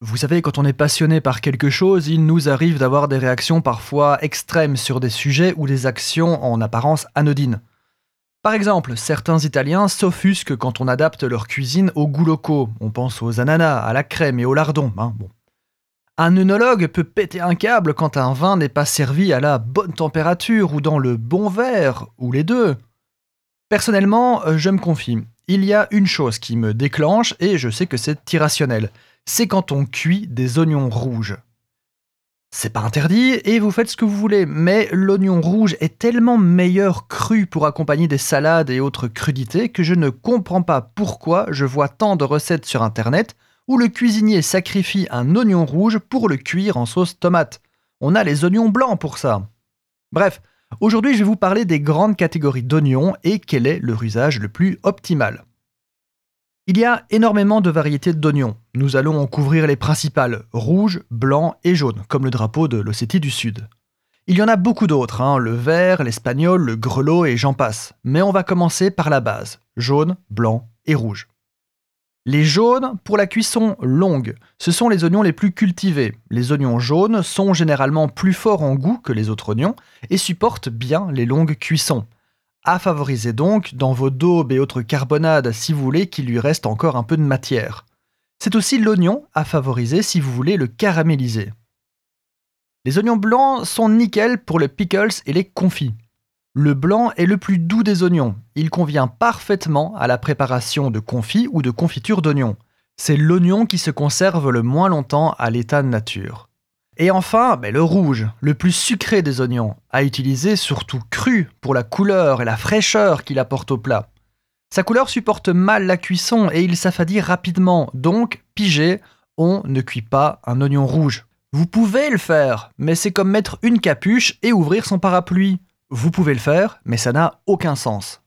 Vous savez, quand on est passionné par quelque chose, il nous arrive d'avoir des réactions parfois extrêmes sur des sujets ou des actions en apparence anodines. Par exemple, certains Italiens s'offusquent quand on adapte leur cuisine aux goûts locaux. On pense aux ananas, à la crème et au lardon. Hein, bon. Un œnologue peut péter un câble quand un vin n'est pas servi à la bonne température ou dans le bon verre, ou les deux. Personnellement, je me confie. Il y a une chose qui me déclenche, et je sais que c'est irrationnel c'est quand on cuit des oignons rouges. C'est pas interdit et vous faites ce que vous voulez, mais l'oignon rouge est tellement meilleur cru pour accompagner des salades et autres crudités que je ne comprends pas pourquoi je vois tant de recettes sur internet où le cuisinier sacrifie un oignon rouge pour le cuire en sauce tomate. On a les oignons blancs pour ça. Bref, aujourd'hui je vais vous parler des grandes catégories d'oignons et quel est leur usage le plus optimal. Il y a énormément de variétés d'oignons. Nous allons en couvrir les principales, rouge, blanc et jaune, comme le drapeau de l'Ossétie du Sud. Il y en a beaucoup d'autres, hein, le vert, l'espagnol, le grelot et j'en passe. Mais on va commencer par la base, jaune, blanc et rouge. Les jaunes, pour la cuisson longue, ce sont les oignons les plus cultivés. Les oignons jaunes sont généralement plus forts en goût que les autres oignons et supportent bien les longues cuissons à favoriser donc dans vos daubes et autres carbonades si vous voulez qu'il lui reste encore un peu de matière. C'est aussi l'oignon à favoriser si vous voulez le caraméliser. Les oignons blancs sont nickel pour les pickles et les confits. Le blanc est le plus doux des oignons. Il convient parfaitement à la préparation de confits ou de confitures d'oignons. C'est l'oignon qui se conserve le moins longtemps à l'état de nature. Et enfin, ben, le rouge, le plus sucré des oignons, à utiliser surtout cru pour la couleur et la fraîcheur qu'il apporte au plat. Sa couleur supporte mal la cuisson et il s'affadit rapidement, donc, pigé, on ne cuit pas un oignon rouge. Vous pouvez le faire, mais c'est comme mettre une capuche et ouvrir son parapluie. Vous pouvez le faire, mais ça n'a aucun sens.